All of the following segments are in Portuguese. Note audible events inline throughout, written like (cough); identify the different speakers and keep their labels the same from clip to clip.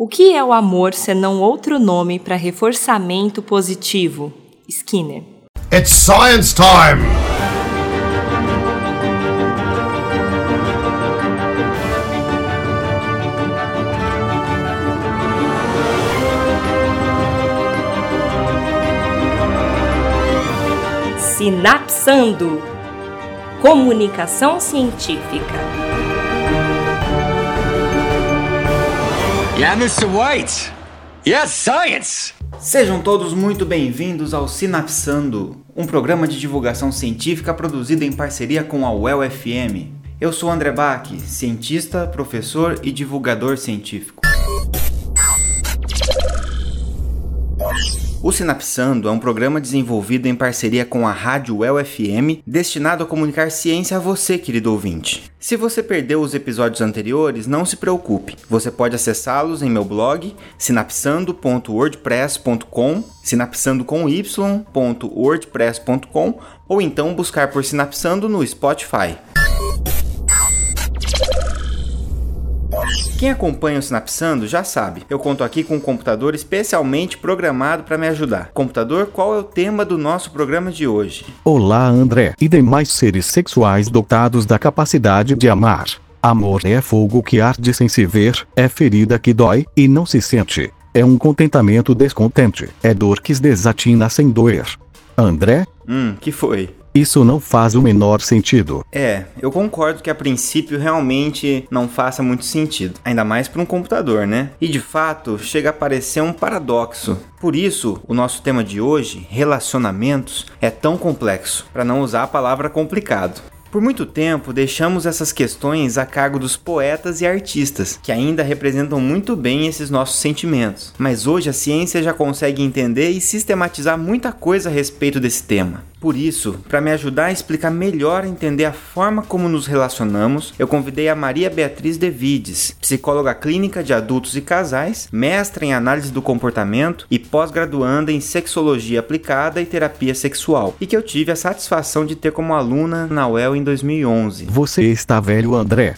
Speaker 1: O que é o amor senão outro nome para reforçamento positivo? Skinner.
Speaker 2: It's science time!
Speaker 1: Sinapsando Comunicação Científica.
Speaker 3: Yeah, Mr. White. Yes, science.
Speaker 4: Sejam todos muito bem-vindos ao Sinapsando, um programa de divulgação científica produzido em parceria com a UEL FM. Eu sou André Bach, cientista, professor e divulgador científico. O Sinapsando é um programa desenvolvido em parceria com a Rádio UEL FM, destinado a comunicar ciência a você, querido ouvinte. Se você perdeu os episódios anteriores, não se preocupe. Você pode acessá-los em meu blog sinapsando.wordpress.com, sinapsando com y.wordpress.com ou então buscar por Sinapsando no Spotify. Quem acompanha o Sinapsando já sabe, eu conto aqui com um computador especialmente programado para me ajudar. Computador, qual é o tema do nosso programa de hoje?
Speaker 5: Olá, André e demais seres sexuais dotados da capacidade de amar. Amor é fogo que arde sem se ver, é ferida que dói e não se sente. É um contentamento descontente, é dor que desatina sem doer. André?
Speaker 4: Hum, que foi?
Speaker 5: Isso não faz o menor sentido.
Speaker 4: É, eu concordo que a princípio realmente não faça muito sentido, ainda mais para um computador, né? E de fato chega a parecer um paradoxo. Por isso, o nosso tema de hoje, relacionamentos, é tão complexo, para não usar a palavra complicado. Por muito tempo, deixamos essas questões a cargo dos poetas e artistas, que ainda representam muito bem esses nossos sentimentos. Mas hoje a ciência já consegue entender e sistematizar muita coisa a respeito desse tema. Por isso, para me ajudar a explicar melhor a entender a forma como nos relacionamos, eu convidei a Maria Beatriz Devides, psicóloga clínica de adultos e casais, mestra em análise do comportamento e pós-graduanda em sexologia aplicada e terapia sexual, e que eu tive a satisfação de ter como aluna na UEL em 2011.
Speaker 5: Você está velho, André.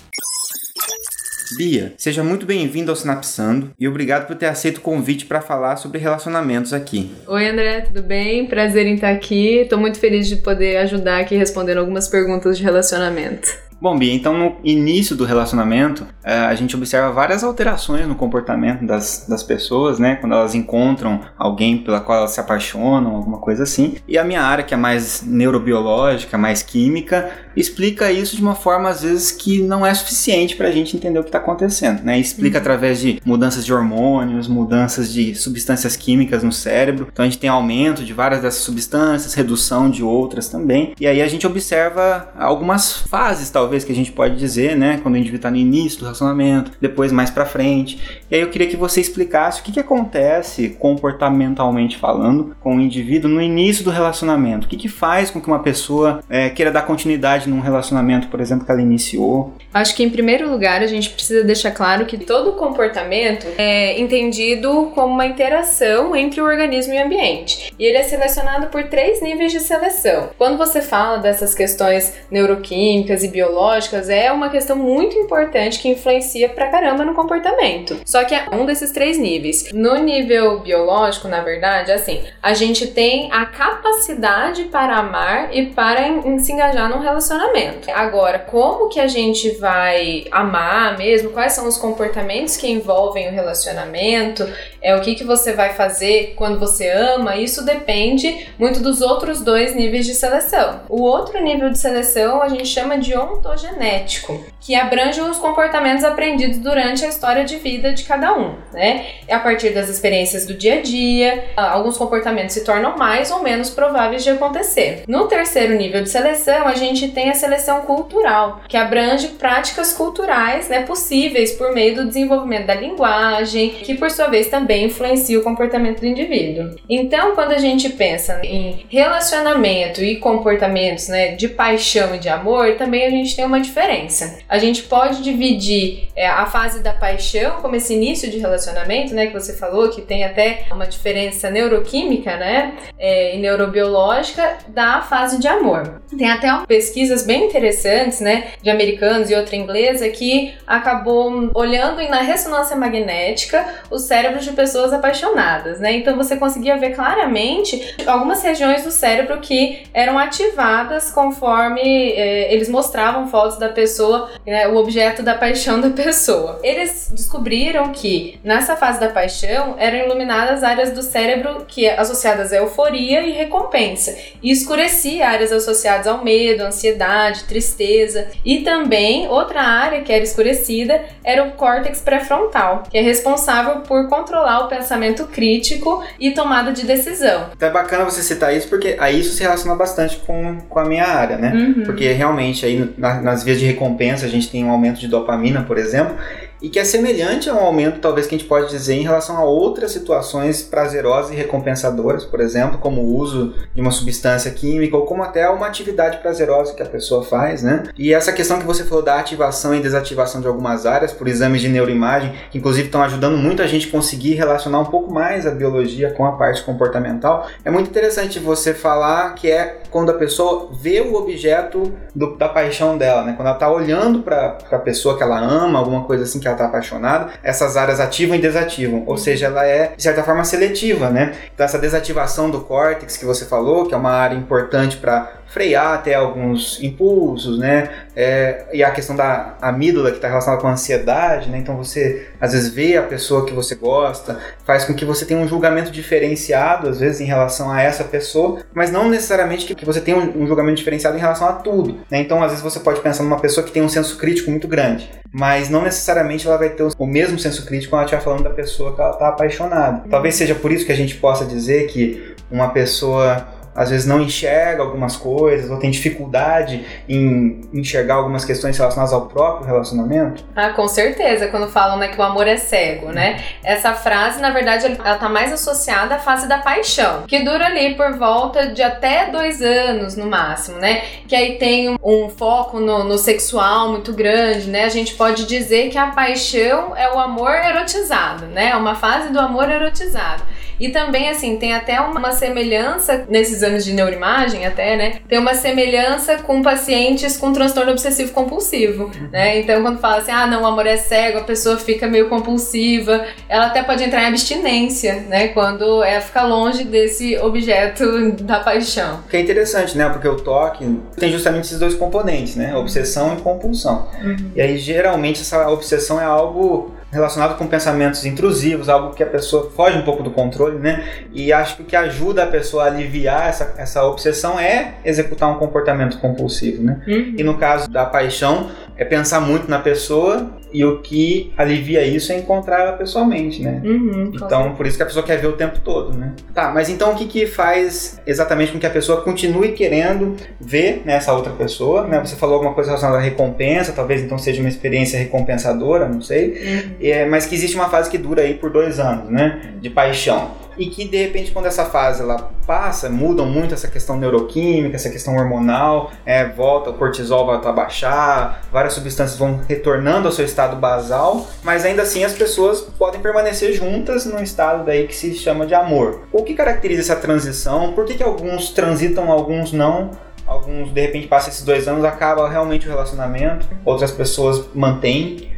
Speaker 4: Bia, seja muito bem-vindo ao Sinapsando e obrigado por ter aceito o convite para falar sobre relacionamentos aqui.
Speaker 6: Oi, André, tudo bem? Prazer em estar aqui. Estou muito feliz de poder ajudar aqui respondendo algumas perguntas de relacionamento.
Speaker 4: Bom, Bia, então no início do relacionamento, eh, a gente observa várias alterações no comportamento das, das pessoas, né? Quando elas encontram alguém pela qual elas se apaixonam, alguma coisa assim. E a minha área, que é mais neurobiológica, mais química, explica isso de uma forma, às vezes, que não é suficiente para a gente entender o que está acontecendo, né? Explica uhum. através de mudanças de hormônios, mudanças de substâncias químicas no cérebro. Então a gente tem aumento de várias dessas substâncias, redução de outras também. E aí a gente observa algumas fases, talvez talvez que a gente pode dizer, né, quando o indivíduo está no início do relacionamento, depois mais para frente. E aí eu queria que você explicasse o que, que acontece comportamentalmente falando com o indivíduo no início do relacionamento. O que, que faz com que uma pessoa é, queira dar continuidade num relacionamento, por exemplo, que ela iniciou?
Speaker 6: Acho que em primeiro lugar a gente precisa deixar claro que todo comportamento é entendido como uma interação entre o organismo e o ambiente. E ele é selecionado por três níveis de seleção. Quando você fala dessas questões neuroquímicas e biológicas biológicas é uma questão muito importante que influencia pra caramba no comportamento. Só que é um desses três níveis. No nível biológico, na verdade, assim, a gente tem a capacidade para amar e para em, em se engajar num relacionamento. Agora, como que a gente vai amar mesmo? Quais são os comportamentos que envolvem o relacionamento? É o que que você vai fazer quando você ama? Isso depende muito dos outros dois níveis de seleção. O outro nível de seleção a gente chama de ontologia ontogenético, que abrange os comportamentos aprendidos durante a história de vida de cada um, né? A partir das experiências do dia a dia, alguns comportamentos se tornam mais ou menos prováveis de acontecer. No terceiro nível de seleção, a gente tem a seleção cultural, que abrange práticas culturais, né, possíveis por meio do desenvolvimento da linguagem, que por sua vez também influencia o comportamento do indivíduo. Então, quando a gente pensa em relacionamento e comportamentos, né, de paixão e de amor, também a gente tem uma diferença. A gente pode dividir é, a fase da paixão, como esse início de relacionamento, né, que você falou, que tem até uma diferença neuroquímica, né, é, e neurobiológica, da fase de amor. Tem até pesquisas bem interessantes, né, de americanos e outra inglesa, que acabou olhando na ressonância magnética os cérebros de pessoas apaixonadas, né, então você conseguia ver claramente algumas regiões do cérebro que eram ativadas conforme é, eles mostravam fotos da pessoa, né, o objeto da paixão da pessoa. Eles descobriram que nessa fase da paixão eram iluminadas áreas do cérebro que associadas à euforia e recompensa, e escurecia áreas associadas ao medo, ansiedade, tristeza, e também outra área que era escurecida era o córtex pré-frontal, que é responsável por controlar o pensamento crítico e tomada de decisão.
Speaker 4: Então é bacana você citar isso porque aí isso se relaciona bastante com, com a minha área, né?
Speaker 6: Uhum.
Speaker 4: Porque realmente aí na- nas vias de recompensa a gente tem um aumento de dopamina, por exemplo, e que é semelhante a um aumento, talvez que a gente pode dizer, em relação a outras situações prazerosas e recompensadoras, por exemplo, como o uso de uma substância química ou como até uma atividade prazerosa que a pessoa faz, né? E essa questão que você falou da ativação e desativação de algumas áreas por exames de neuroimagem, que inclusive estão ajudando muito a gente conseguir relacionar um pouco mais a biologia com a parte comportamental, é muito interessante você falar que é quando a pessoa vê o objeto do- da paixão dela, né? Quando ela está olhando para a pessoa que ela ama, alguma coisa assim que ela está apaixonada, essas áreas ativam e desativam, ou seja, ela é de certa forma seletiva, né? Então essa desativação do córtex que você falou, que é uma área importante para frear até alguns impulsos, né? É, e a questão da amígdala que está relacionada com a ansiedade, né? Então você às vezes vê a pessoa que você gosta, faz com que você tenha um julgamento diferenciado, às vezes, em relação a essa pessoa, mas não necessariamente que, que você tenha um, um julgamento diferenciado em relação a tudo. Né? Então, às vezes, você pode pensar numa pessoa que tem um senso crítico muito grande, mas não necessariamente ela vai ter o, o mesmo senso crítico quando ela estiver falando da pessoa que ela está apaixonada. Talvez seja por isso que a gente possa dizer que uma pessoa às vezes não enxerga algumas coisas ou tem dificuldade em enxergar algumas questões relacionadas ao próprio relacionamento.
Speaker 6: Ah, com certeza, quando falam né, que o amor é cego, né? Essa frase, na verdade, ela tá mais associada à fase da paixão, que dura ali por volta de até dois anos no máximo, né? Que aí tem um, um foco no, no sexual muito grande, né? A gente pode dizer que a paixão é o amor erotizado, né? É uma fase do amor erotizado. E também, assim, tem até uma semelhança nesses anos de neuroimagem, até, né? Tem uma semelhança com pacientes com transtorno obsessivo compulsivo, né? Então, quando fala assim, ah, não, o amor é cego, a pessoa fica meio compulsiva, ela até pode entrar em abstinência, né? Quando ela fica longe desse objeto da paixão.
Speaker 4: Que é interessante, né? Porque o toque tem justamente esses dois componentes, né? Obsessão e compulsão. E aí, geralmente, essa obsessão é algo relacionado com pensamentos intrusivos, algo que a pessoa foge um pouco do controle, né? E acho que o que ajuda a pessoa a aliviar essa, essa obsessão é executar um comportamento compulsivo, né? E no caso da paixão, é pensar muito na pessoa e o que alivia isso é encontrar ela pessoalmente, né?
Speaker 6: Uhum,
Speaker 4: Então, por isso que a pessoa quer ver o tempo todo, né? Tá, mas então o que que faz exatamente com que a pessoa continue querendo ver né, essa outra pessoa, né? Você falou alguma coisa relacionada à recompensa, talvez então seja uma experiência recompensadora, não sei. É, mas que existe uma fase que dura aí por dois anos, né? De paixão. E que de repente quando essa fase ela passa, mudam muito essa questão neuroquímica, essa questão hormonal, é, volta, o cortisol volta a baixar, várias substâncias vão retornando ao seu estado basal, mas ainda assim as pessoas podem permanecer juntas num estado daí que se chama de amor. O que caracteriza essa transição? Por que, que alguns transitam, alguns não? Alguns de repente passam esses dois anos, acaba realmente o relacionamento, outras pessoas mantêm.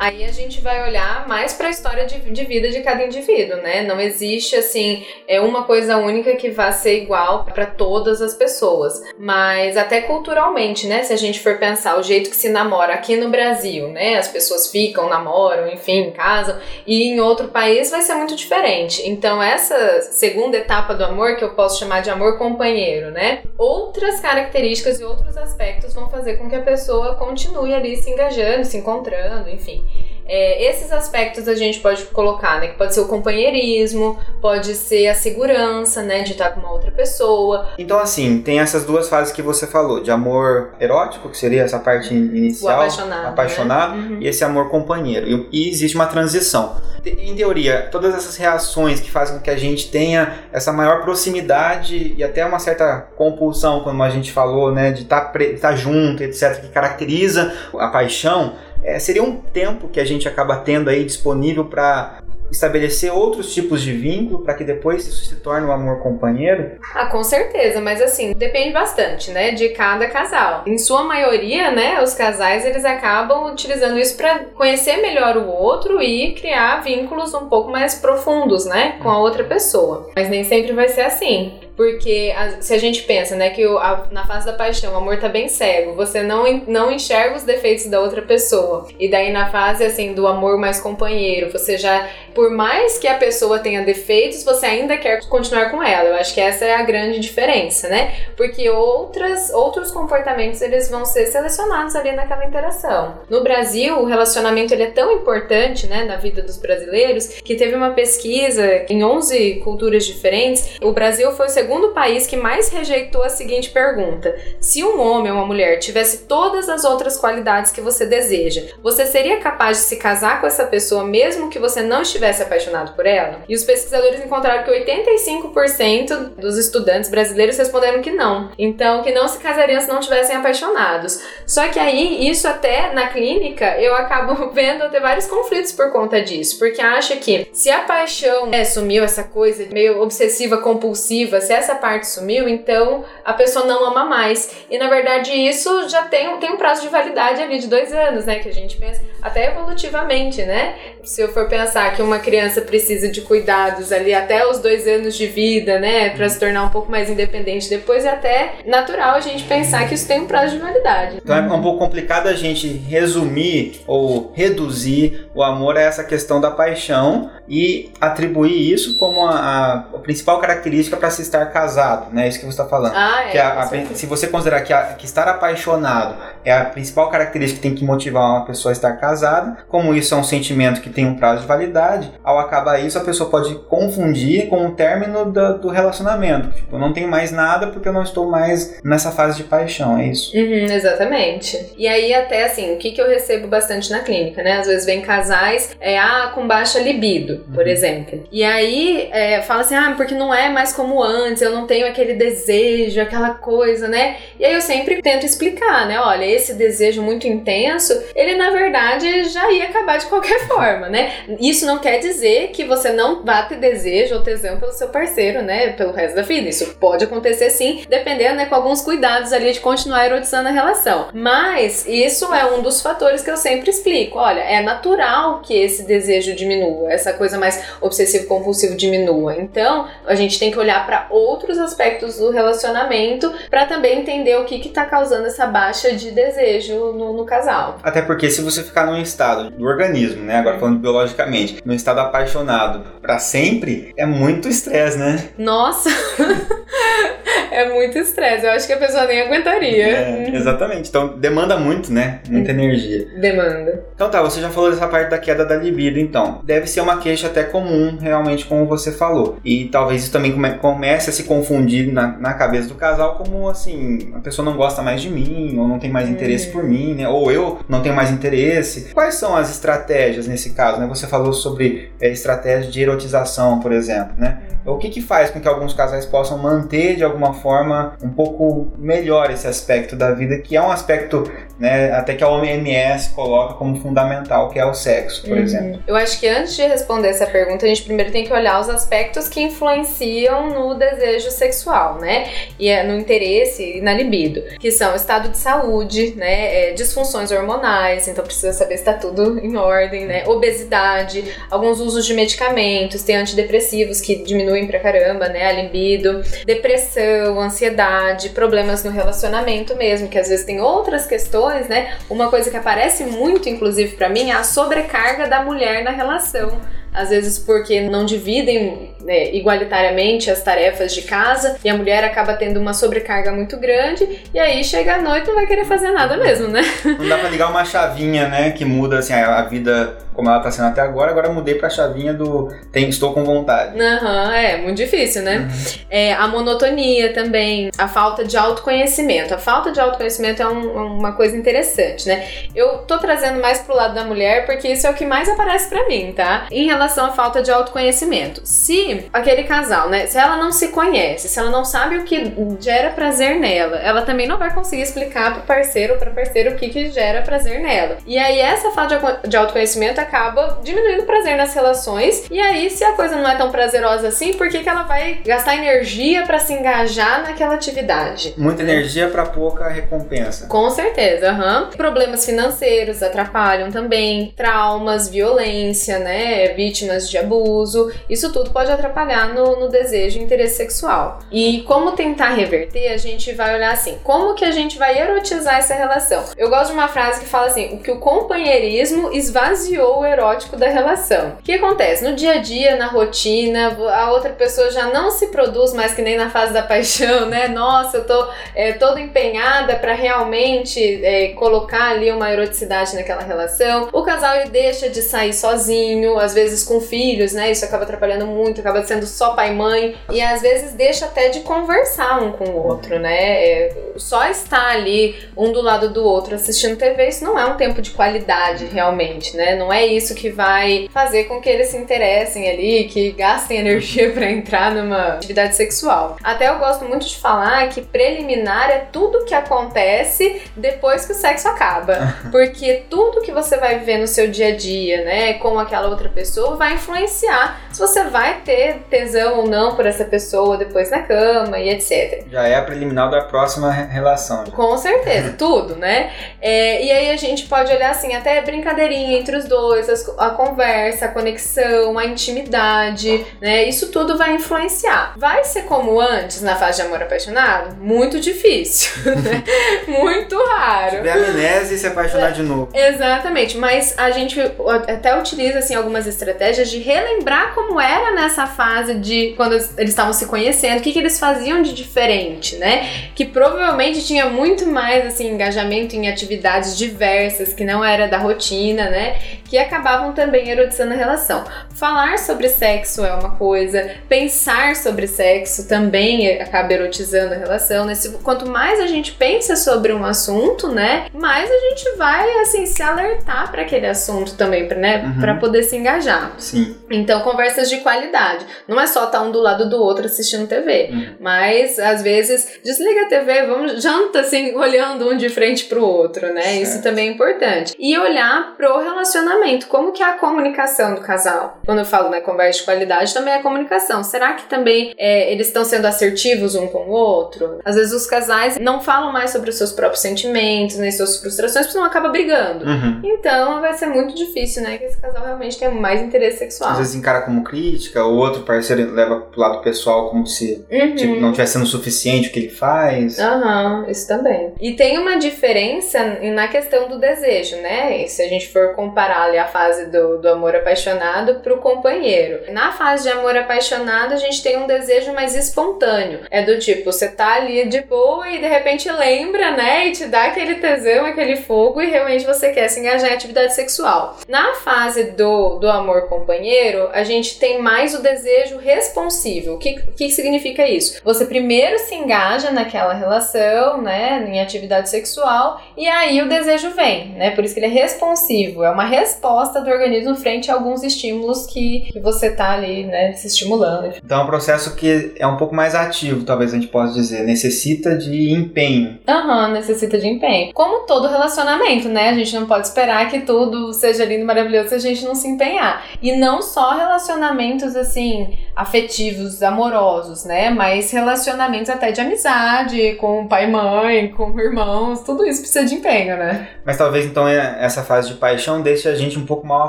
Speaker 6: Aí a gente vai olhar mais para a história de, de vida de cada indivíduo, né? Não existe assim é uma coisa única que vá ser igual para todas as pessoas, mas até culturalmente, né? Se a gente for pensar o jeito que se namora aqui no Brasil, né? As pessoas ficam, namoram, enfim, casam, e em outro país vai ser muito diferente. Então essa segunda etapa do amor que eu posso chamar de amor companheiro, né? Outras características e outros aspectos vão fazer com que a pessoa continue ali se engajando, se encontrando, enfim. É, esses aspectos a gente pode colocar, né? Que pode ser o companheirismo, pode ser a segurança, né? De estar com uma outra pessoa.
Speaker 4: Então, assim, tem essas duas fases que você falou, de amor erótico, que seria essa parte inicial,
Speaker 6: O apaixonado,
Speaker 4: apaixonado,
Speaker 6: né? Uhum.
Speaker 4: e esse amor companheiro. E, e existe uma transição. Em teoria, todas essas reações que fazem com que a gente tenha essa maior proximidade e até uma certa compulsão, como a gente falou, né, de estar junto, etc., que caracteriza a paixão, é, seria um tempo que a gente acaba tendo aí disponível para estabelecer outros tipos de vínculo para que depois isso se torne um amor companheiro?
Speaker 6: Ah, com certeza, mas assim, depende bastante, né, de cada casal. Em sua maioria, né, os casais eles acabam utilizando isso para conhecer melhor o outro e criar vínculos um pouco mais profundos, né, com a outra pessoa. Mas nem sempre vai ser assim. Porque a- se a gente pensa, né, que o- a- na fase da paixão o amor tá bem cego, você não, não enxerga os defeitos da outra pessoa. E daí na fase, assim, do amor mais companheiro, você já, por mais que a pessoa tenha defeitos, você ainda quer continuar com ela. Eu acho que essa é a grande diferença, né? Porque outras, outros comportamentos, eles vão ser selecionados ali naquela interação. No Brasil, o relacionamento, ele é tão importante, né, na vida dos brasileiros, que teve uma pesquisa em 11 culturas diferentes, o Brasil foi o segundo país que mais rejeitou a seguinte pergunta: se um homem ou uma mulher tivesse todas as outras qualidades que você deseja, você seria capaz de se casar com essa pessoa mesmo que você não estivesse apaixonado por ela? E os pesquisadores encontraram que 85% dos estudantes brasileiros responderam que não. Então, que não se casariam se não tivessem apaixonados. Só que aí, isso até na clínica, eu acabo (laughs) vendo ter vários conflitos por conta disso. Porque acha que se a paixão né, sumiu, essa coisa meio obsessiva, compulsiva, se essa parte sumiu, então a pessoa não ama mais. E na verdade, isso já tem, um- tem um prazo de validade ali de dois anos, né? Que a gente pensa até evolutivamente, né? Se eu for pensar que uma criança precisa de cuidados ali até os dois anos de vida, né? Pra se tornar um pouco mais independente depois, é até natural a gente pensar que isso tem um prazo de validade.
Speaker 4: Então é um pouco complicado a gente resumir ou reduzir o amor a essa questão da paixão e atribuir isso como a, a- principal característica para se estar casado, né? Isso que você está falando.
Speaker 6: Ah, é.
Speaker 4: A- a- se você considerar que, que estar apaixonado é a principal característica que tem que motivar uma pessoa a estar casada, como isso é um sentimento que tem um prazo de validade, ao acabar isso a pessoa pode confundir com o término da- do relacionamento. Tipo, eu não tenho mais nada porque eu não estou mais nessa fase de paixão, é isso.
Speaker 6: Uhum, exatamente. E aí, até assim, o que, que eu recebo bastante na clínica, né? Às vezes vem casais é, ah, com baixa libido, por exemplo. E aí é, fala assim, ah, porque não é mais como antes, eu não tenho aquele desejo, aquela coisa, né? E aí eu sempre tento explicar, né? Olha, esse desejo muito intenso, ele na verdade já ia acabar de qualquer (laughs) forma, né? Isso não quer dizer que você não vá ter desejo ou tesão pelo seu parceiro, né? Pelo resto da vida. Isso pode acontecer sim, dependendo, né? Com alguns cuidados ali de continuar erotizando a relação. Mas isso é um dos fatores que eu sempre explico. Olha, é natural que esse desejo diminua, essa coisa mais obsessivo-compulsivo diminua. Então, a gente tem que olhar para outros aspectos do relacionamento para também entender o que que tá causando essa baixa de desejo no, no casal.
Speaker 4: Até porque se você ficar num estado do organismo, né, agora falando biologicamente, num estado apaixonado pra sempre, é muito estresse, né?
Speaker 6: Nossa! (laughs) é muito estresse. Eu acho que a pessoa nem aguentaria.
Speaker 4: É, exatamente. Então demanda muito, né? Muita energia.
Speaker 6: Demanda.
Speaker 4: Então tá, você já falou dessa parte da queda da libido, então. Deve ser uma queixa até comum, realmente, como você falou. E talvez isso também come- comece a se confundir na, na cabeça do casal como assim, a pessoa não gosta mais de mim, ou não tem mais interesse por mim, né? Ou eu não tenho mais interesse. Quais são as estratégias nesse caso, né? Você falou sobre é, estratégia de erotização, por exemplo, né? O que que faz com que alguns casais possam manter de alguma forma um pouco melhor esse aspecto da vida, que é um aspecto, né, até que a OMS coloca como fundamental, que é o sexo, por
Speaker 6: Uhum.
Speaker 4: exemplo.
Speaker 6: Eu acho que antes de responder essa pergunta, a gente primeiro tem que olhar os aspectos que influenciam no desejo sexual, né? E é no interesse e na libido, que são estado de saúde, né? É, disfunções hormonais, então precisa saber se tá tudo em ordem, né? Obesidade, alguns usos de medicamentos, tem antidepressivos que diminuem pra caramba, né? A libido, depressão, ansiedade, problemas no relacionamento mesmo, que às vezes tem outras questões, né? Uma coisa que aparece muito, inclusive, pra mim, é a sobrecarga da mulher na relação. Às vezes porque não dividem né, igualitariamente as tarefas de casa e a mulher acaba tendo uma sobrecarga muito grande e aí chega à noite e não vai querer fazer nada mesmo, né?
Speaker 4: Não dá pra ligar uma chavinha, né, que muda assim, a, vida como ela tá sendo até agora, agora mudei pra chavinha do tem, estou com vontade.
Speaker 6: Aham, é muito difícil, né? É, a monotonia também, a falta de autoconhecimento. A falta de autoconhecimento é um- uma coisa interessante, né? Eu tô trazendo mais pro lado da mulher porque isso é o que mais aparece pra mim, tá? Em relação à falta de autoconhecimento. Se aquele casal, né, se ela não se conhece, se ela não sabe o que gera prazer nela, ela também não vai conseguir explicar pro parceiro ou pra parceira o que que gera prazer nela. E aí essa falta de auto- de autoconhecimento acaba diminuindo o prazer nas relações. E aí, se a coisa não é tão prazerosa assim, por que, que ela vai gastar energia pra se engajar naquela atividade?
Speaker 4: Muita energia pra pouca recompensa.
Speaker 6: Com certeza, aham. Problemas financeiros atrapalham também, traumas, violência, né? Vítimas de abuso. Isso tudo pode atrapalhar no, no desejo e interesse sexual. E como tentar reverter, a gente vai olhar assim: como que a gente vai erotizar essa relação? Eu gosto de uma frase que fala assim: o que o companheirismo esvaziou o erótico da relação. O que acontece? No dia a dia, na rotina, a outra pessoa já não se produz mais que nem na fase da paixão, né? Nossa, eu tô é, toda empenhada para realmente é, colocar ali uma eroticidade naquela relação. O casal ele deixa de sair sozinho, às vezes com filhos, né? Isso acaba atrapalhando muito, acaba sendo só pai e mãe. E às vezes deixa até de conversar um com o outro, né? É, só estar ali um do lado do outro assistindo TV, isso não é um tempo de qualidade realmente, né? Não é isso que vai fazer com que eles se interessem ali, que gastem energia para entrar numa atividade sexual. Até eu gosto muito de falar que preliminar é tudo que acontece depois que o sexo acaba. (laughs) Porque tudo que você vai viver no seu dia a dia, né, com aquela outra pessoa, vai influenciar se você vai ter tesão ou não por essa pessoa depois na cama e etc.
Speaker 4: Já é a preliminar da próxima re- relação.
Speaker 6: Com certeza, (laughs) tudo, né? É, e aí a gente pode olhar assim, até brincadeirinha entre os dois, a conversa, a conexão, a intimidade, né? Isso tudo vai influenciar. Vai ser como antes na fase de amor apaixonado? Muito difícil, (laughs) né? (laughs) Muito raro.
Speaker 4: Tiver amnésia e se apaixonar de novo.
Speaker 6: Exatamente, mas a gente até utiliza assim algumas estratégias de relembrar como era nessa fase de quando eles estavam se conhecendo, o que, que eles faziam de diferente, né? Que provavelmente tinha muito mais assim engajamento em atividades diversas que não era da rotina, né? Que acabavam também erotizando a relação. Falar sobre sexo é uma coisa, pensar sobre sexo também acaba erotizando a relação, né? Quanto mais a gente pensa sobre um assunto, né, mais a gente vai assim se alertar para aquele assunto também, né,
Speaker 4: Uhum.
Speaker 6: para poder se engajar.
Speaker 4: Sim.
Speaker 6: Então, conversas de qualidade. Não é só estar um do lado do outro assistindo TV,
Speaker 4: Uhum.
Speaker 6: mas às vezes desliga a TV, vamos janta assim, (laughs) olhando um de frente pro outro, né?
Speaker 4: Certo.
Speaker 6: Isso também é importante. E olhar pro relacionamento, como que é a comunicação do casal. Quando eu falo, né, conversa de qualidade, também é a comunicação. Será que também é, eles estão sendo assertivos um com o outro? Às vezes os casais não falam mais sobre os seus próprios sentimentos, nem suas frustrações, porque senão acaba brigando.
Speaker 4: Uhum.
Speaker 6: Então vai ser muito difícil, né? Que esse casal realmente tenha mais interesse sexual.
Speaker 4: Às vezes encara como crítica, o outro parceiro leva pro lado pessoal como se
Speaker 6: Uhum.
Speaker 4: tipo, não tivesse sendo suficiente o que ele faz.
Speaker 6: Aham, isso também. E tem uma diferença na questão do desejo, né? E se a gente for comparar ali a fase do, do amor apaixonado pro companheiro. Na fase de amor apaixonado, a gente tem um desejo mais espontâneo. É do tipo, você tá ali de boa e de repente lembra, né? E te dá aquele tesão, aquele fogo e realmente você quer se engajar em atividade sexual. Na fase do, do amor companheiro, a gente tem mais o desejo responsivo. O que, o que significa isso? Você primeiro se engaja naquela relação, né, em atividade sexual, e aí o desejo vem, né? Por isso que ele é responsivo, é uma resposta do organismo frente a alguns estímulos que, que você tá ali, né, se estimulando.
Speaker 4: Então é um processo que é um pouco mais ativo, talvez a gente possa dizer. Necessita de empenho.
Speaker 6: Aham, necessita de empenho. Como todo relacionamento, né? A gente não pode esperar que tudo seja lindo, maravilhoso se a gente não se empenhar. E não só relacionamentos assim, afetivos, amorosos, né? Mas relacionamentos até de amizade, com pai e mãe, com irmãos, tudo isso precisa de empenho, né?
Speaker 4: Mas talvez então é- essa fase de paixão deixe a gente um pouco mal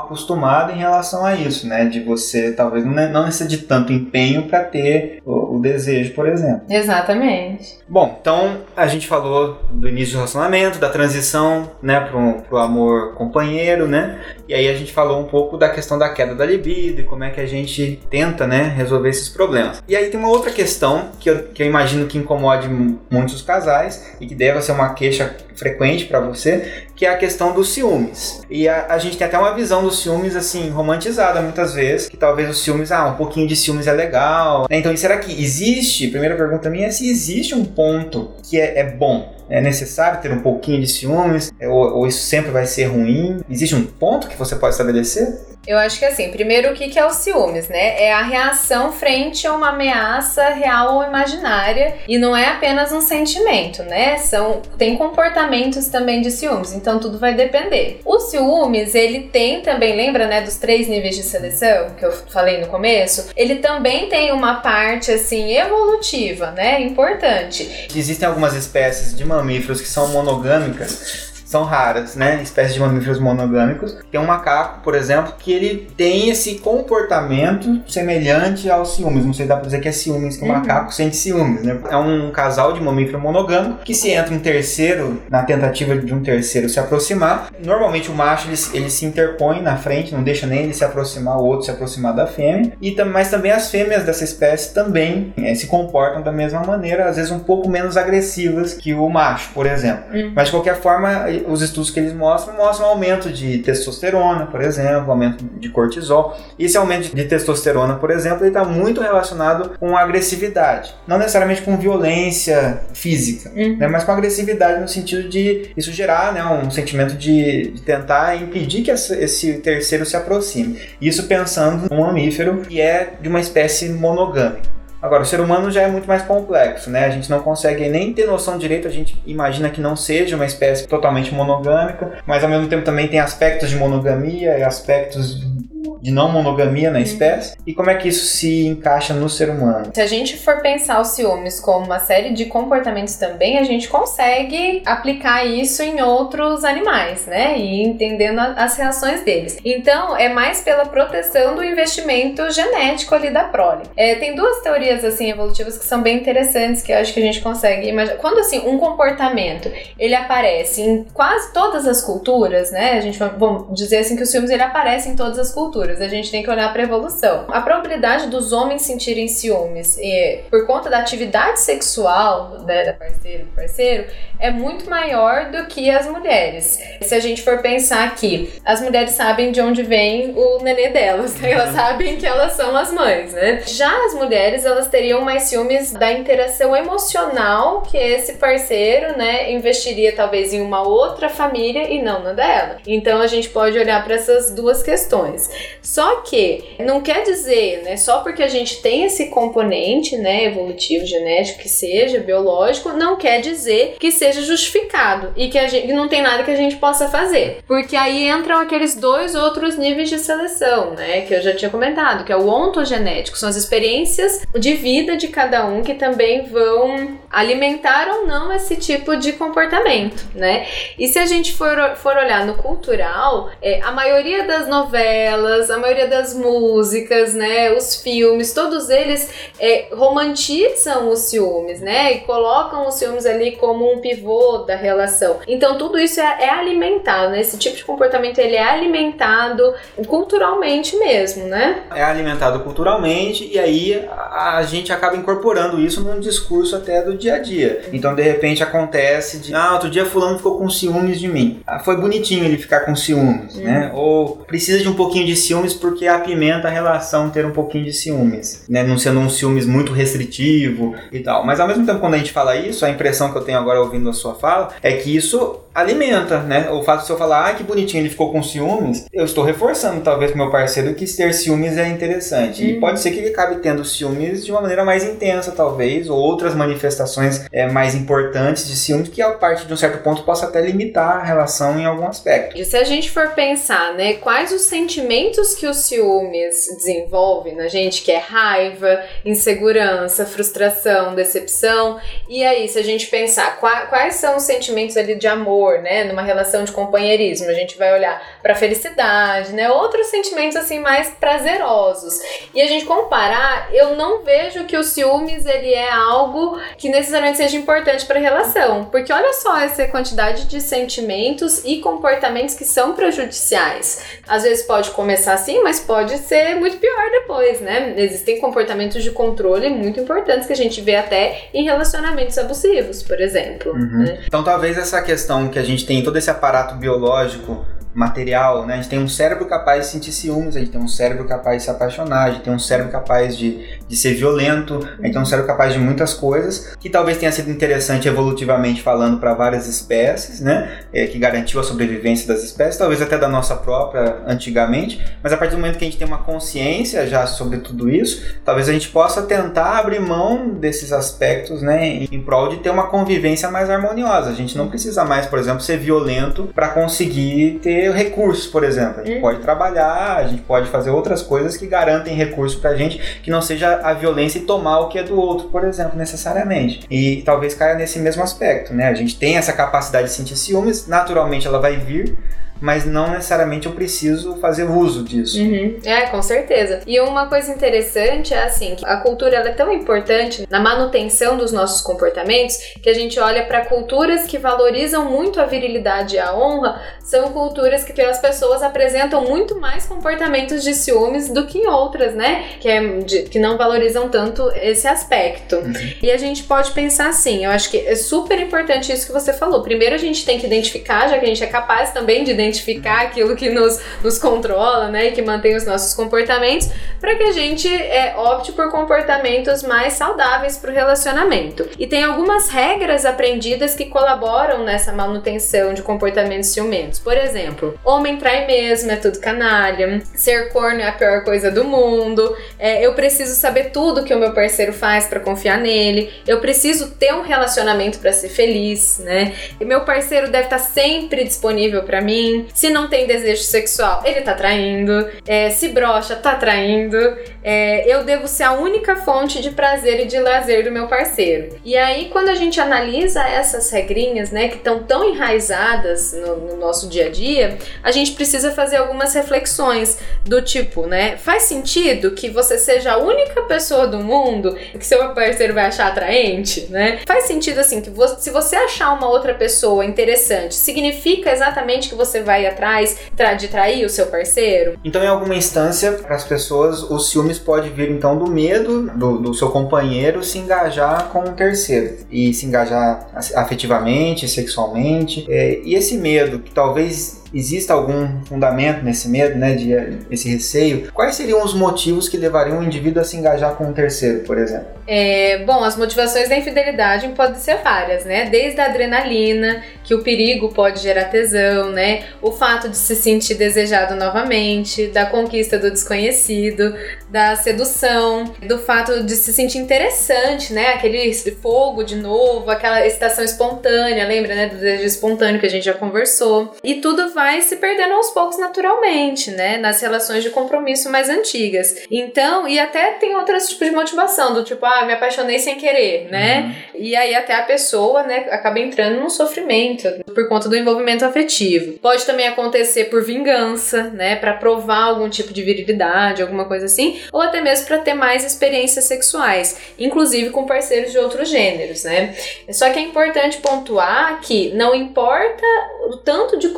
Speaker 4: acostumado em relação a isso, né? De você talvez não necessite de tanto empenho para ter o, o desejo, por exemplo.
Speaker 6: Exatamente.
Speaker 4: Bom, então a gente falou do início do relacionamento, da transição, né, pro, pro amor companheiro, né? E aí a gente falou um pouco da questão da queda da libido e como é que a gente tenta, né, resolver esses problemas. E aí tem uma outra questão que eu, que eu imagino que incomode mu- muitos casais e que deve ser uma queixa frequente para você, que que é a questão dos ciúmes. E a, a gente tem até uma visão dos ciúmes, assim, romantizada muitas vezes, que talvez os ciúmes, ah, um pouquinho de ciúmes é legal. Né? Então, será que existe? Primeira pergunta minha é se existe um ponto que é, é bom é necessário ter um pouquinho de ciúmes? Ou, ou, isso sempre vai ser ruim? Existe um ponto que você pode estabelecer?
Speaker 6: Eu acho que assim, primeiro o que é o ciúmes, né? É a reação frente a uma ameaça real ou imaginária e não é apenas um sentimento, né? São tem comportamentos também de ciúmes, então tudo vai depender. O ciúmes, ele tem também, lembra, né, dos três níveis de seleção que eu falei no começo? Ele também tem uma parte assim evolutiva, né? Importante.
Speaker 4: Existem algumas espécies de mamíferos que são monogâmicas são raras, né? Espécies de mamíferos monogâmicos. Tem um macaco, por exemplo, que ele tem esse comportamento semelhante ao ciúmes. Não sei se dá pra dizer que é ciúmes, que o uhum. macaco sente ciúmes, né? É um casal de mamífero monogâmico que se entra um terceiro, na tentativa de um terceiro se aproximar, normalmente o macho ele, ele se interpõe na frente, não deixa nem ele se aproximar, o outro se aproximar da fêmea. E, mas também as fêmeas dessa espécie também é, se comportam da mesma maneira, às vezes um pouco menos agressivas que o macho, por exemplo. Uhum. Mas de qualquer forma, os estudos que eles mostram mostram aumento de testosterona, por exemplo, aumento de cortisol. Esse aumento de testosterona, por exemplo, está muito relacionado com agressividade. Não necessariamente com violência física, uhum. né, mas com agressividade no sentido de isso gerar né, um sentimento de, de tentar impedir que esse terceiro se aproxime. Isso pensando num mamífero que é de uma espécie monogâmica. Agora, o ser humano já é muito mais complexo, né? A gente não consegue nem ter noção direito, a gente imagina que não seja uma espécie totalmente monogâmica, mas ao mesmo tempo também tem aspectos de monogamia e aspectos de não monogamia na uhum. espécie e como é que isso se encaixa no ser humano.
Speaker 6: Se a gente for pensar os ciúmes como uma série de comportamentos também, a gente consegue aplicar isso em outros animais, né? E entendendo as reações deles. Então, é mais pela proteção do investimento genético ali da prole. É, tem duas teorias assim evolutivas que são bem interessantes que eu acho que a gente consegue imaginar. Quando assim um comportamento ele aparece em quase todas as culturas, né? A gente vai vamos dizer assim que os ciúmes ele aparece em todas as culturas a gente tem que olhar para a evolução. A probabilidade dos homens sentirem ciúmes e, por conta da atividade sexual né, da parceira do parceiro é muito maior do que as mulheres. Se a gente for pensar que as mulheres sabem de onde vem o nenê delas, né? elas sabem que elas são as mães, né? Já as mulheres, elas teriam mais ciúmes da interação emocional que esse parceiro, né, investiria talvez em uma outra família e não na dela. Então a gente pode olhar para essas duas questões. Só que não quer dizer, né, só porque a gente tem esse componente, né, evolutivo, genético, que seja biológico, não quer dizer que seja justificado e que a gente não tem nada que a gente possa fazer. Porque aí entram aqueles dois outros níveis de seleção, né, que eu já tinha comentado, que é o ontogenético, são as experiências de vida de cada um que também vão alimentar ou não esse tipo de comportamento, né? E se a gente for, for olhar no cultural, é, a maioria das novelas, a maioria das músicas, né, os filmes, todos eles é, romantizam os ciúmes, né, e colocam os ciúmes ali como um pivô da relação. Então tudo isso é, é alimentado, né? Esse tipo de comportamento ele é alimentado culturalmente mesmo, né?
Speaker 4: É alimentado culturalmente e aí a, a gente acaba incorporando isso num discurso até do dia a dia. Então de repente acontece de, ah, outro dia fulano ficou com ciúmes de mim. Ah, foi bonitinho ele ficar com ciúmes, uhum. né? Ou precisa de um pouquinho de ciúmes ciúmes porque apimenta a relação ter um pouquinho de ciúmes, né? Não sendo um ciúmes muito restritivo e tal. Mas ao mesmo tempo, quando a gente fala isso, a impressão que eu tenho agora ouvindo a sua fala é que isso alimenta, né? O fato de eu falar, ah, que bonitinho, ele ficou com ciúmes, eu estou reforçando talvez com meu parceiro que ter ciúmes é interessante. Uhum. E pode ser que ele acabe tendo ciúmes de uma maneira mais intensa, talvez, ou outras manifestações é, mais importantes de ciúmes que a partir de um certo ponto possa até limitar a relação em algum aspecto.
Speaker 6: E se a gente for pensar, né, quais os sentimentos que o ciúmes desenvolve na gente, que é raiva, insegurança, frustração, decepção, e aí se a gente pensar quais são os sentimentos ali de amor amor, né, numa relação de companheirismo, a gente vai olhar para felicidade, né, outros sentimentos assim mais prazerosos. E a gente comparar, eu não vejo que o ciúmes ele é algo que necessariamente seja importante para a relação, porque olha só essa quantidade de sentimentos e comportamentos que são prejudiciais. Às vezes pode começar assim, mas pode ser muito pior depois, né? Existem comportamentos de controle muito importantes que a gente vê até em relacionamentos abusivos, por exemplo.
Speaker 4: Uhum.
Speaker 6: né?
Speaker 4: Então talvez essa questão que a gente tem todo esse aparato biológico material, né? A gente tem um cérebro capaz de sentir ciúmes, a gente tem um cérebro capaz de se apaixonar, a gente tem um cérebro capaz de, de ser violento, a gente tem um cérebro capaz de muitas coisas, que talvez tenha sido interessante evolutivamente falando para várias espécies, né? É, que garantiu a sobrevivência das espécies, talvez até da nossa própria antigamente, mas a partir do momento que a gente tem uma consciência já sobre tudo isso, talvez a gente possa tentar abrir mão desses aspectos, né? Em, em prol de ter uma convivência mais harmoniosa. A gente não precisa mais, por exemplo, ser violento para conseguir ter recursos, por exemplo. A gente
Speaker 6: Uhum.
Speaker 4: pode trabalhar, a gente pode fazer outras coisas que garantem recursos pra gente, que não seja a violência e tomar o que é do outro, por exemplo, necessariamente. E talvez caia nesse mesmo aspecto, né? A gente tem essa capacidade de sentir ciúmes, naturalmente ela vai vir, mas não necessariamente eu preciso fazer uso disso.
Speaker 6: Uhum. É, com certeza. E uma coisa interessante é assim, que a cultura ela é tão importante na manutenção dos nossos comportamentos que a gente olha para culturas que valorizam muito a virilidade e a honra, são culturas que as pessoas apresentam muito mais comportamentos de ciúmes do que em outras, né? Que, é de- que não valorizam tanto esse aspecto. E a gente pode pensar assim, eu acho que é super importante isso que você falou. Primeiro a gente tem que identificar, já que a gente é capaz também de identificar aquilo que nos, nos controla, né, e que mantém os nossos comportamentos, para que a gente é, opte por comportamentos mais saudáveis para o relacionamento. E tem algumas regras aprendidas que colaboram nessa manutenção de comportamentos ciumentos. Por exemplo, homem trai mesmo, é tudo canalha, ser corno é a pior coisa do mundo, é, eu preciso saber tudo que o meu parceiro faz para confiar nele, eu preciso ter um relacionamento para ser feliz, né? E meu parceiro deve estar sempre disponível para mim. Se não tem desejo sexual, ele tá traindo. É, se brocha, tá traindo. É, eu devo ser a única fonte de prazer e de lazer do meu parceiro. E aí, quando a gente analisa essas regrinhas, né, que estão tão enraizadas no, no nosso dia a dia, a gente precisa fazer algumas reflexões do tipo, né, faz sentido que você seja a única pessoa do mundo que seu parceiro vai achar atraente, né? Faz sentido assim que vo- se você achar uma outra pessoa interessante, significa exatamente que você vai atrás de trair o seu parceiro?
Speaker 4: Então, em alguma instância, para as pessoas, o ciúmes pode vir então do medo do, do seu companheiro se engajar com um terceiro e se engajar afetivamente, sexualmente. É, e esse medo, que talvez exista algum fundamento nesse medo, né, de esse receio, quais seriam os motivos que levariam o indivíduo a se engajar com um terceiro, por exemplo?
Speaker 6: É, bom, as motivações da infidelidade podem ser várias, né? Desde a adrenalina, que o perigo pode gerar tesão, né? O fato de se sentir desejado novamente, da conquista do desconhecido, da sedução, do fato de se sentir interessante, né? Aquele fogo de novo, aquela excitação espontânea, lembra, né? Do desejo espontâneo que a gente já conversou. E tudo vai se perdendo aos poucos naturalmente, né? Nas relações de compromisso mais antigas. Então, e até tem outros tipos de motivação, do tipo, ah, me apaixonei sem querer, né? E aí até a pessoa, né, acaba entrando num sofrimento por conta do envolvimento afetivo. Pode também acontecer por vingança, né, Pra provar algum tipo de virilidade, alguma coisa assim, ou até mesmo pra ter mais experiências sexuais, inclusive com parceiros de outros gêneros, né? Só que é importante pontuar que não importa o tanto de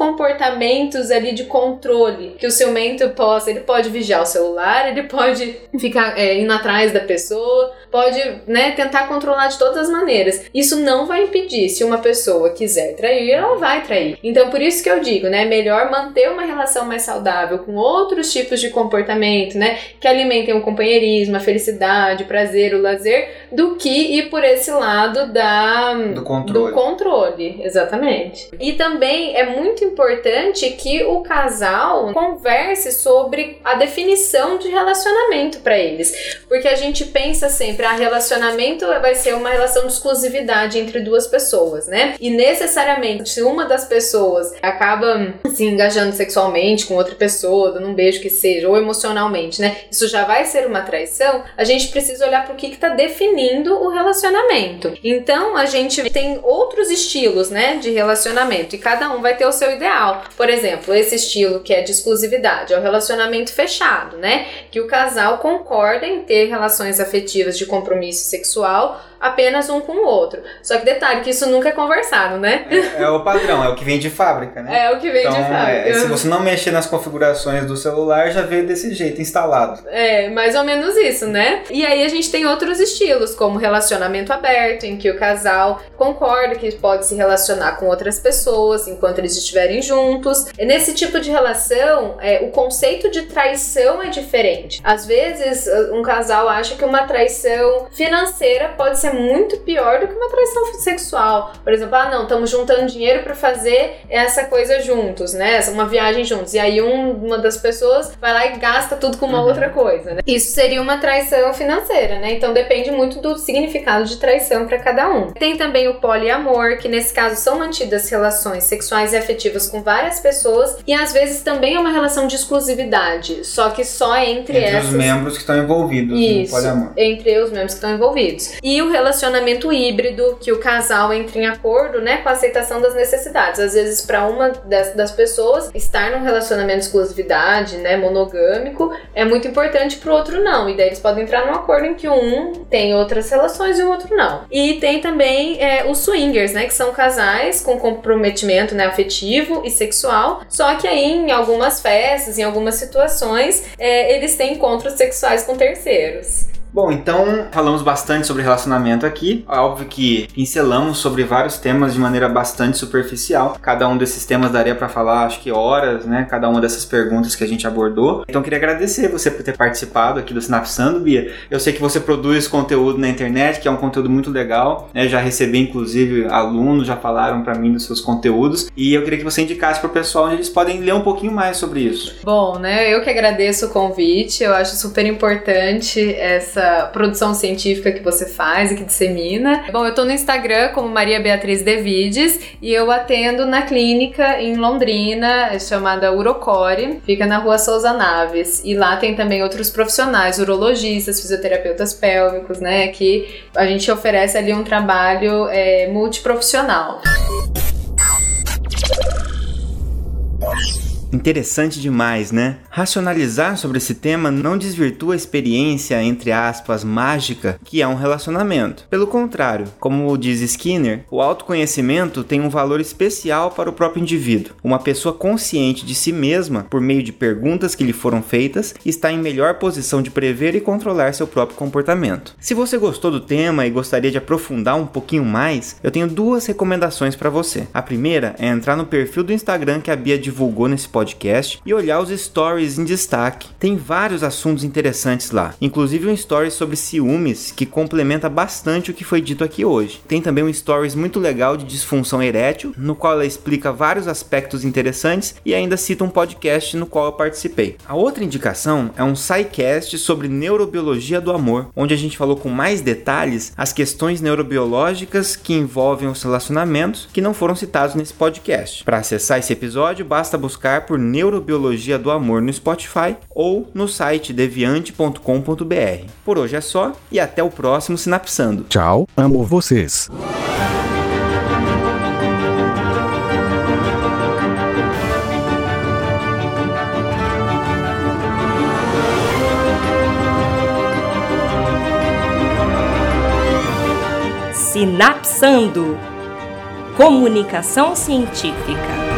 Speaker 6: comportamentos ali de controle que o ciumento possa, ele pode vigiar o celular, ele pode (laughs) ficar é, indo atrás da pessoa, pode, né, tentar controlar de todas as maneiras. Isso não vai impedir, se uma pessoa quiser trair, ela vai trair. Então, por isso que eu digo, né, melhor manter uma relação mais saudável com outros tipos de comportamento, né, que alimentem o companheirismo, a felicidade, o prazer, o lazer, do que ir por esse lado da
Speaker 4: Do controle.
Speaker 6: do controle, exatamente. E também é muito importante que o casal converse sobre a definição de relacionamento para eles, porque a gente pensa sempre, ah, relacionamento vai ser uma relação de exclusividade entre duas pessoas, né? E necessariamente, se uma das pessoas acaba se engajando sexualmente com outra pessoa, dando um beijo que seja, ou emocionalmente, né? Isso já vai ser uma traição. A gente precisa olhar para o que está definindo o relacionamento. Então, a gente tem outros estilos, né, de relacionamento, e cada um vai ter o seu ideal. Por exemplo, esse estilo que é de exclusividade é o relacionamento fechado, né? Que o casal concorda em ter relações afetivas de compromisso sexual apenas um com o outro. Só que detalhe que isso nunca é conversado, né?
Speaker 4: É, é o padrão, é o que vem de fábrica, né?
Speaker 6: É o que vem
Speaker 4: então,
Speaker 6: de fábrica.
Speaker 4: É, se você não mexer nas configurações do celular, já veio desse jeito instalado.
Speaker 6: É, mais ou menos isso, né? E aí a gente tem outros estilos, como relacionamento aberto, em que o casal concorda que pode se relacionar com outras pessoas enquanto eles estiverem juntos. E nesse tipo de relação, é, o conceito de traição é diferente. Às vezes, um casal acha que uma traição financeira pode ser muito pior do que uma traição sexual. Por exemplo, ah, não, estamos juntando dinheiro para fazer essa coisa juntos, né? Uma viagem juntos. E aí um, uma das pessoas vai lá e gasta tudo com uma uhum. outra coisa, né? Isso seria uma traição financeira, né? Então depende muito do significado de traição para cada um. Tem também o poliamor, que nesse caso são mantidas relações sexuais e afetivas com várias pessoas e às vezes também é uma relação de exclusividade, só que só entre,
Speaker 4: entre
Speaker 6: essas...
Speaker 4: os membros que estão envolvidos
Speaker 6: Isso,
Speaker 4: no poliamor.
Speaker 6: entre os membros que estão envolvidos. E o relacionamento híbrido, que o casal entra em acordo, né, com a aceitação das necessidades. Às vezes, para uma das, das pessoas, estar num relacionamento de exclusividade, né, monogâmico, é muito importante pro outro não. E daí eles podem entrar num acordo em que um tem outras relações e o outro não. E tem também é, os swingers, né, que são casais com comprometimento, né, afetivo e sexual. Só que aí, em algumas festas, em algumas situações, é, eles têm encontros sexuais com terceiros.
Speaker 4: Bom, então falamos bastante sobre relacionamento aqui. É óbvio que pincelamos sobre vários temas de maneira bastante superficial. Cada um desses temas daria para falar, acho que horas, né? Cada uma dessas perguntas que a gente abordou. Então queria agradecer você por ter participado aqui do Sinapsando, Bia. Eu sei que você produz conteúdo na internet, que é um conteúdo muito legal. Né? Já recebi, inclusive, alunos já falaram para mim dos seus conteúdos. E eu queria que você indicasse para o pessoal onde eles podem ler um pouquinho mais sobre isso.
Speaker 6: Bom, né? Eu que agradeço o convite. Eu acho super importante essa produção científica que você faz e que dissemina. Bom, eu tô no Instagram como Maria Beatriz Devides e eu atendo na clínica em Londrina, chamada Urocore, fica na rua Souza Naves. E lá tem também outros profissionais, urologistas, fisioterapeutas pélvicos, né? Que a gente oferece ali um trabalho é, multiprofissional.
Speaker 4: Interessante demais, né? Racionalizar sobre esse tema não desvirtua a experiência, entre aspas, mágica que é um relacionamento. Pelo contrário, como diz Skinner, o autoconhecimento tem um valor especial para o próprio indivíduo. Uma pessoa consciente de si mesma, por meio de perguntas que lhe foram feitas, está em melhor posição de prever e controlar seu próprio comportamento. Se você gostou do tema e gostaria de aprofundar um pouquinho mais, eu tenho duas recomendações para você. A primeira é entrar no perfil do Instagram que a Bia divulgou nesse podcast podcast e olhar os stories em destaque. Tem vários assuntos interessantes lá, inclusive um story sobre ciúmes que complementa bastante o que foi dito aqui hoje. Tem também um stories muito legal de disfunção erétil, no qual ela explica vários aspectos interessantes e ainda cita um podcast no qual eu participei. A outra indicação é um SciCast sobre neurobiologia do amor, onde a gente falou com mais detalhes as questões neurobiológicas que envolvem os relacionamentos que não foram citados nesse podcast. Para acessar esse episódio, basta buscar por por Neurobiologia do Amor no Spotify ou no site deviante.com.br. Por hoje é só e até o próximo Sinapsando.
Speaker 5: Tchau, amo vocês.
Speaker 1: Sinapsando Comunicação Científica.